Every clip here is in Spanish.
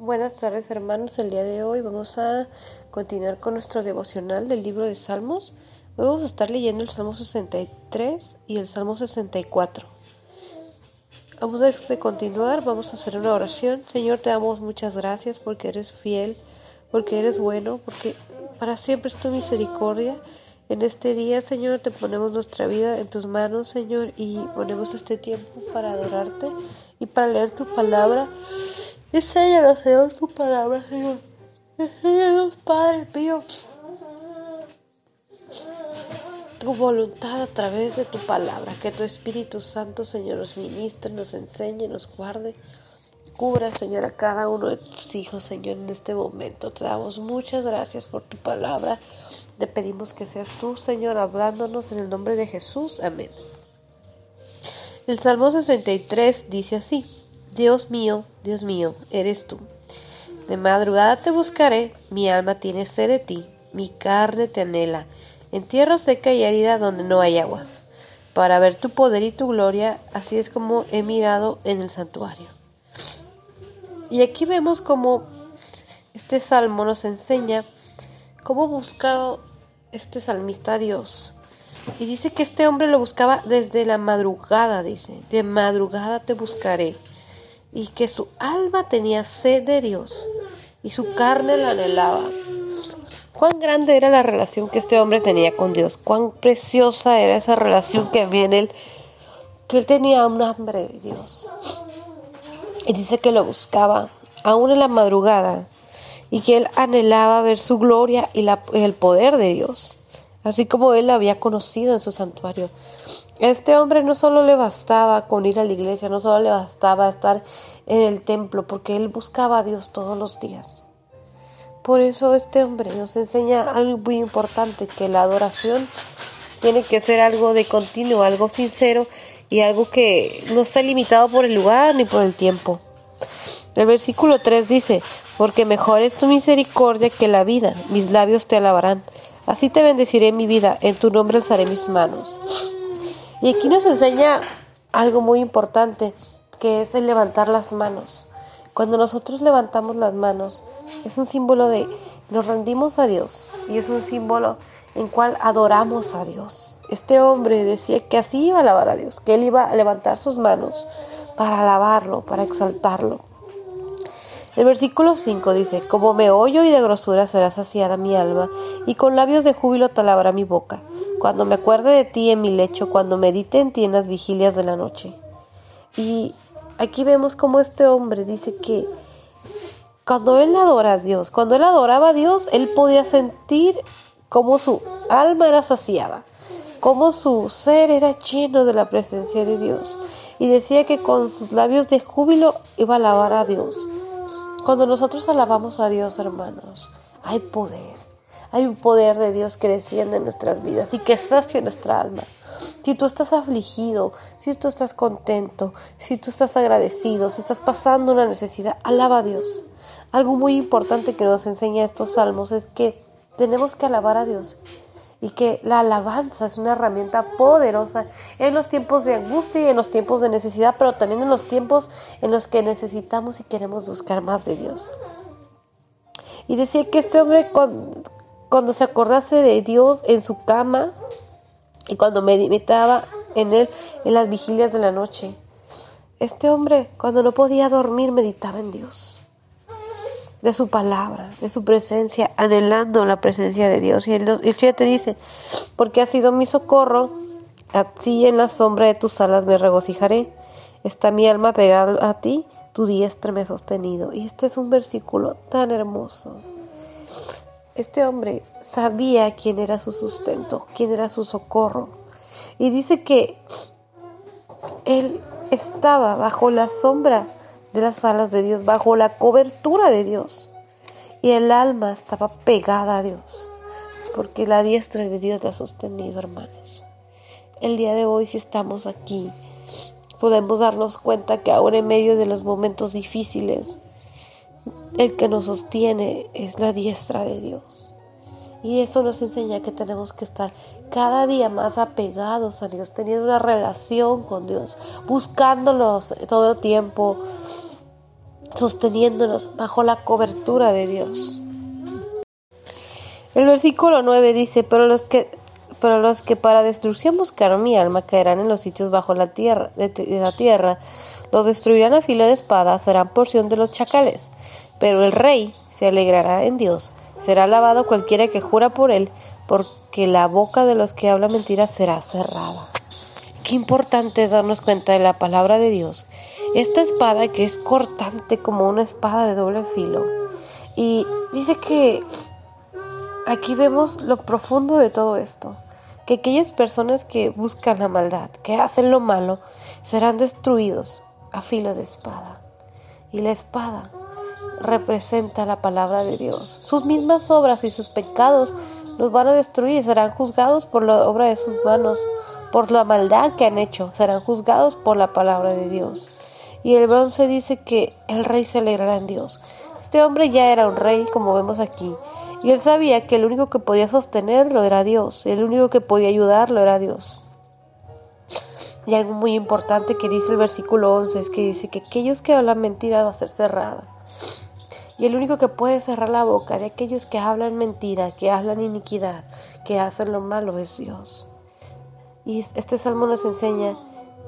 Buenas tardes hermanos, el día de hoy vamos a continuar con nuestro devocional del libro de Salmos. vamos a estar leyendo el Salmo 63 y el Salmo 64. Vamos a continuar, vamos a hacer una oración. Señor, te damos muchas gracias porque eres fiel, porque eres bueno, porque para siempre es tu misericordia. En este día, Señor, te ponemos nuestra vida en tus manos, Señor, y ponemos este tiempo para adorarte y para leer tu palabra. Enséñanos, Señor, tu palabra, Señor. Enséñanos, Padre mío, tu voluntad a través de tu palabra. Que tu Espíritu Santo, Señor, nos ministre, nos enseñe, nos guarde. Cubra, Señor, a cada uno de tus hijos, Señor, en este momento. Te damos muchas gracias por tu palabra. Te pedimos que seas tú, Señor, hablándonos en el nombre de Jesús. Amén. El Salmo 63 dice así. Dios mío, Dios mío, eres tú. De madrugada te buscaré, mi alma tiene sed de ti, mi carne te anhela, en tierra seca y árida donde no hay aguas, para ver tu poder y tu gloria, así es como he mirado en el santuario. Y aquí vemos como este salmo nos enseña cómo buscaba este salmista a Dios. Y dice que este hombre lo buscaba desde la madrugada, dice, de madrugada te buscaré y que su alma tenía sed de Dios y su carne la anhelaba. Cuán grande era la relación que este hombre tenía con Dios, cuán preciosa era esa relación que había en él, que él tenía un hambre de Dios. Y dice que lo buscaba aún en la madrugada y que él anhelaba ver su gloria y el poder de Dios, así como él lo había conocido en su santuario este hombre no solo le bastaba con ir a la iglesia, no solo le bastaba estar en el templo, porque él buscaba a Dios todos los días. Por eso este hombre nos enseña algo muy importante, que la adoración tiene que ser algo de continuo, algo sincero y algo que no está limitado por el lugar ni por el tiempo. El versículo 3 dice, porque mejor es tu misericordia que la vida, mis labios te alabarán, así te bendeciré mi vida, en tu nombre alzaré mis manos. Y aquí nos enseña algo muy importante, que es el levantar las manos. Cuando nosotros levantamos las manos, es un símbolo de nos rendimos a Dios y es un símbolo en cual adoramos a Dios. Este hombre decía que así iba a alabar a Dios, que él iba a levantar sus manos para alabarlo, para exaltarlo. El versículo 5 dice, Como me oyo y de grosura será saciada mi alma, y con labios de júbilo te alabará mi boca, cuando me acuerde de ti en mi lecho, cuando medite en ti en las vigilias de la noche. Y aquí vemos como este hombre dice que cuando él adora a Dios, cuando él adoraba a Dios, él podía sentir como su alma era saciada, como su ser era lleno de la presencia de Dios. Y decía que con sus labios de júbilo iba a alabar a Dios. Cuando nosotros alabamos a Dios, hermanos, hay poder. Hay un poder de Dios que desciende en nuestras vidas y que sacia nuestra alma. Si tú estás afligido, si tú estás contento, si tú estás agradecido, si estás pasando una necesidad, alaba a Dios. Algo muy importante que nos enseña estos salmos es que tenemos que alabar a Dios y que la alabanza es una herramienta poderosa en los tiempos de angustia y en los tiempos de necesidad, pero también en los tiempos en los que necesitamos y queremos buscar más de Dios. Y decía que este hombre cuando, se acordase de Dios en su cama y cuando meditaba en él en las vigilias de la noche, este hombre cuando no podía dormir meditaba en Dios de su palabra, de su presencia, anhelando la presencia de Dios. Y el, el te dice, porque ha sido mi socorro, así en la sombra de tus alas me regocijaré. Está mi alma pegada a ti, tu diestra me ha sostenido. Y este es un versículo tan hermoso. Este hombre sabía quién era su sustento, quién era su socorro. Y dice que él estaba bajo la sombra de las alas de Dios, bajo la cobertura de Dios. Y el alma estaba pegada a Dios, porque la diestra de Dios la ha sostenido, hermanos. El día de hoy, si estamos aquí, podemos darnos cuenta que ahora en medio de los momentos difíciles, el que nos sostiene es la diestra de Dios. Y eso nos enseña que tenemos que estar cada día más apegados a Dios, teniendo una relación con Dios, buscándolos todo el tiempo, sosteniéndonos bajo la cobertura de Dios. El versículo 9 dice, pero los que pero los que para destrucción buscaron mi alma caerán en los sitios bajo la tierra, de, la tierra, los destruirán a filo de espada, serán porción de los chacales. Pero el rey se alegrará en Dios, será alabado cualquiera que jura por él, porque la boca de los que hablan mentiras será cerrada. Qué importante es darnos cuenta de la palabra de Dios. Esta espada que es cortante como una espada de doble filo. Y dice que aquí vemos lo profundo de todo esto que aquellas personas que buscan la maldad, que hacen lo malo, serán destruidos a filo de espada. Y la espada representa la palabra de Dios. Sus mismas obras y sus pecados los van a destruir, serán juzgados por la obra de sus manos, por la maldad que han hecho, serán juzgados por la palabra de Dios. Y el bronce dice que el rey se alegrará en Dios. Este hombre ya era un rey, como vemos aquí, y él sabía que el único que podía sostenerlo era Dios, el único que podía ayudarlo era Dios. Y algo muy importante que dice el versículo 11 es que dice que aquellos que hablan mentira va a ser cerrada. Y el único que puede cerrar la boca de aquellos que hablan mentira, que hablan iniquidad, que hacen lo malo es Dios. Y este salmo nos enseña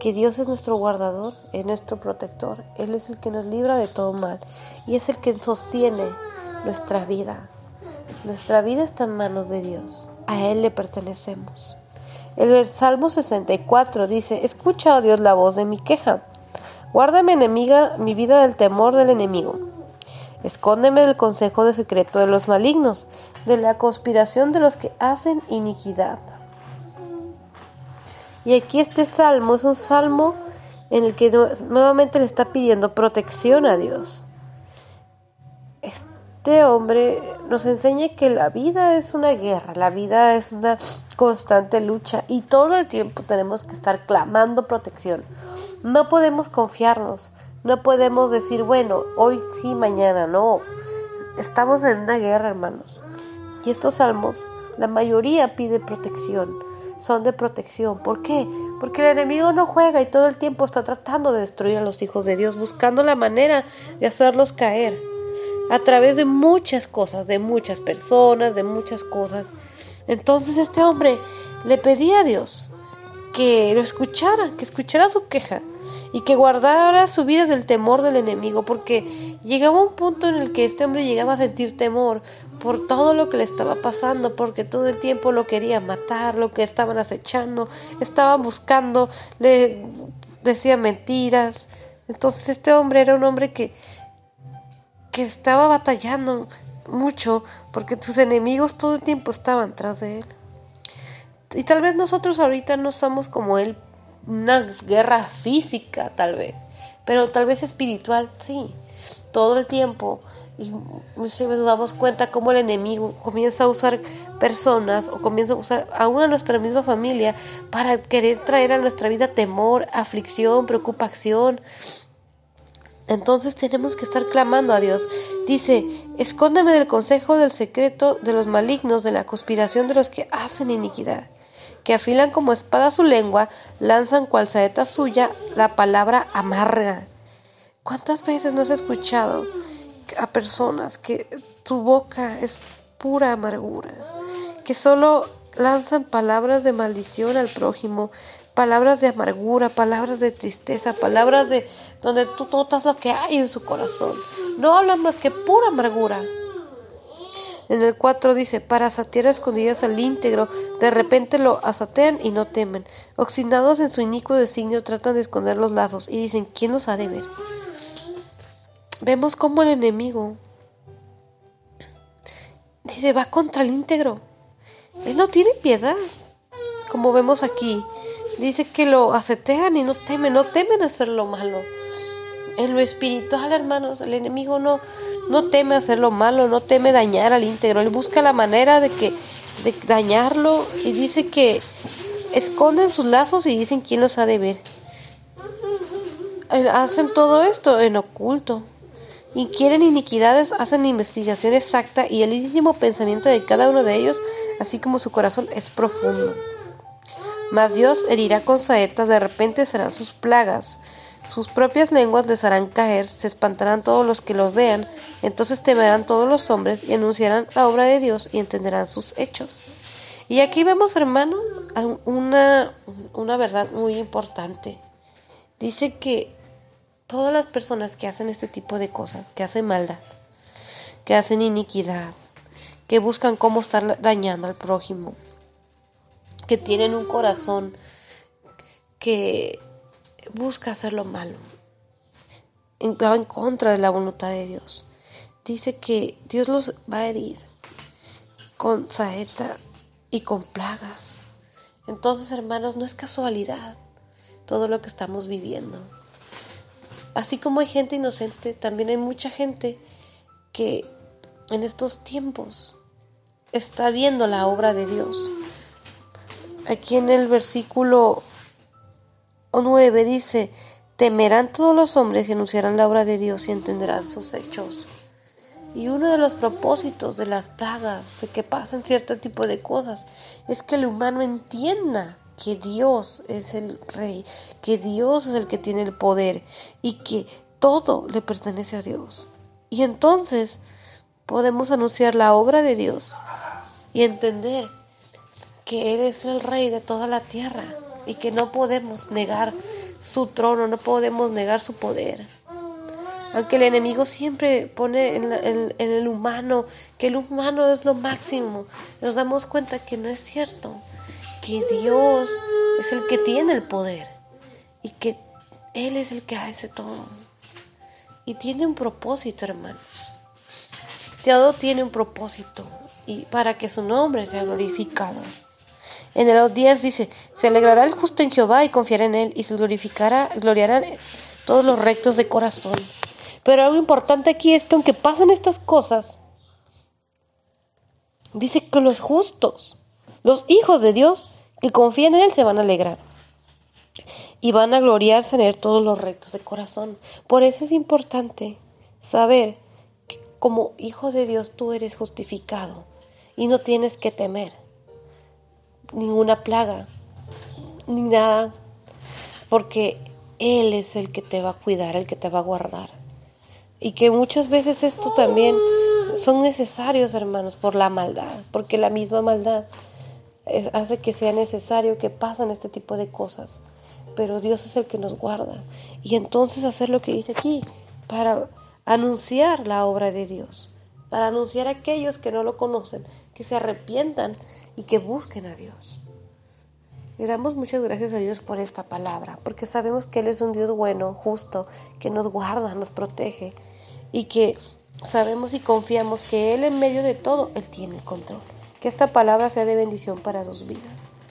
que Dios es nuestro guardador, es nuestro protector. Él es el que nos libra de todo mal y es el que sostiene nuestra vida. Nuestra vida está en manos de Dios. A Él le pertenecemos. El Salmo 64 dice, Escucha, oh Dios, la voz de mi queja. Guárdame, enemiga, mi vida del temor del enemigo. Escóndeme del consejo de secreto de los malignos, de la conspiración de los que hacen iniquidad. Y aquí este salmo es un salmo en el que nuevamente le está pidiendo protección a Dios este hombre nos enseña que la vida es una guerra, la vida es una constante lucha y todo el tiempo tenemos que estar clamando protección. No podemos confiarnos, no podemos decir, bueno, hoy sí, mañana no. Estamos en una guerra, hermanos. Y estos salmos, la mayoría pide protección, son de protección. ¿Por qué? Porque el enemigo no juega y todo el tiempo está tratando de destruir a los hijos de Dios, buscando la manera de hacerlos caer a través de muchas cosas, de muchas personas, de muchas cosas. Entonces este hombre le pedía a Dios que lo escuchara, que escuchara su queja y que guardara su vida del temor del enemigo, porque llegaba un punto en el que este hombre llegaba a sentir temor por todo lo que le estaba pasando, porque todo el tiempo lo quería matar, lo que estaban acechando, estaban buscando, le decía mentiras. Entonces este hombre era un hombre que que estaba batallando mucho porque sus enemigos todo el tiempo estaban tras de él. Y tal vez nosotros ahorita no somos como él, una guerra física tal vez, pero tal vez espiritual sí, todo el tiempo. Y muchas nos damos cuenta cómo el enemigo comienza a usar personas o comienza a usar a una nuestra misma familia para querer traer a nuestra vida temor, aflicción, preocupación, entonces tenemos que estar clamando a Dios. Dice, escóndeme del consejo del secreto de los malignos, de la conspiración de los que hacen iniquidad, que afilan como espada su lengua, lanzan cual saeta suya la palabra amarga. ¿Cuántas veces no has escuchado a personas que tu boca es pura amargura, que solo lanzan palabras de maldición al prójimo, palabras de amargura, palabras de tristeza, palabras de donde tú notas lo que hay en su corazón. No hablan más que pura amargura. En el 4 dice, para satear escondidas al íntegro, de repente lo asatean y no temen. Obstinados en su inicuo designio tratan de esconder los lazos y dicen, ¿quién los ha de ver? Vemos como el enemigo dice, va contra el íntegro. Él no tiene piedad, como vemos aquí. Dice que lo acetean y no temen, no temen hacer lo malo. En lo espiritual, hermanos, el enemigo no, no teme hacer lo malo, no teme dañar al íntegro. Él busca la manera de que de dañarlo y dice que esconden sus lazos y dicen quién los ha de ver. Hacen todo esto en oculto. Y quieren iniquidades, hacen investigación exacta y el íntimo pensamiento de cada uno de ellos, así como su corazón, es profundo. Mas Dios herirá con saetas, de repente serán sus plagas. Sus propias lenguas les harán caer, se espantarán todos los que los vean, entonces temerán todos los hombres y anunciarán la obra de Dios y entenderán sus hechos. Y aquí vemos, hermano, una, una verdad muy importante. Dice que todas las personas que hacen este tipo de cosas, que hacen maldad, que hacen iniquidad, que buscan cómo estar dañando al prójimo, que tienen un corazón que busca hacer lo malo, va en contra de la voluntad de Dios. Dice que Dios los va a herir con saeta y con plagas. Entonces, hermanos, no es casualidad todo lo que estamos viviendo. Así como hay gente inocente, también hay mucha gente que en estos tiempos está viendo la obra de Dios. Aquí en el versículo 9 dice, temerán todos los hombres y anunciarán la obra de Dios y entenderán sus hechos. Y uno de los propósitos de las plagas, de que pasen cierto tipo de cosas, es que el humano entienda que Dios es el rey, que Dios es el que tiene el poder y que todo le pertenece a Dios. Y entonces podemos anunciar la obra de Dios y entender que Él es el rey de toda la tierra y que no podemos negar su trono, no podemos negar su poder. Aunque el enemigo siempre pone en, en, el humano que el humano es lo máximo, nos damos cuenta que no es cierto, que Dios es el que tiene el poder y que Él es el que hace todo. Y tiene un propósito, hermanos. Todo tiene un propósito y para que su nombre sea glorificado. En los días dice, se alegrará el justo en Jehová y confiará en él y se glorificará, gloriarán todos los rectos de corazón. Pero algo importante aquí es que aunque pasen estas cosas, dice que los justos, los hijos de Dios que confían en Él se van a alegrar y van a gloriarse en Él todos los rectos de corazón. Por eso es importante saber que como hijo de Dios tú eres justificado y no tienes que temer ninguna plaga, ni nada, porque Él es el que te va a cuidar, el que te va a guardar. Y que muchas veces esto también son necesarios, hermanos, por la maldad, porque la misma maldad hace que sea necesario que pasen este tipo de cosas. Pero Dios es el que nos guarda. Y entonces hacer lo que dice aquí, para anunciar la obra de Dios, para anunciar a aquellos que no lo conocen, que se arrepientan y que busquen a Dios. Le damos muchas gracias a Dios por esta palabra, porque sabemos que Él es un Dios bueno, justo, que nos guarda, nos protege y que sabemos y confiamos que Él en medio de todo, Él tiene el control. Que esta palabra sea de bendición para sus vidas.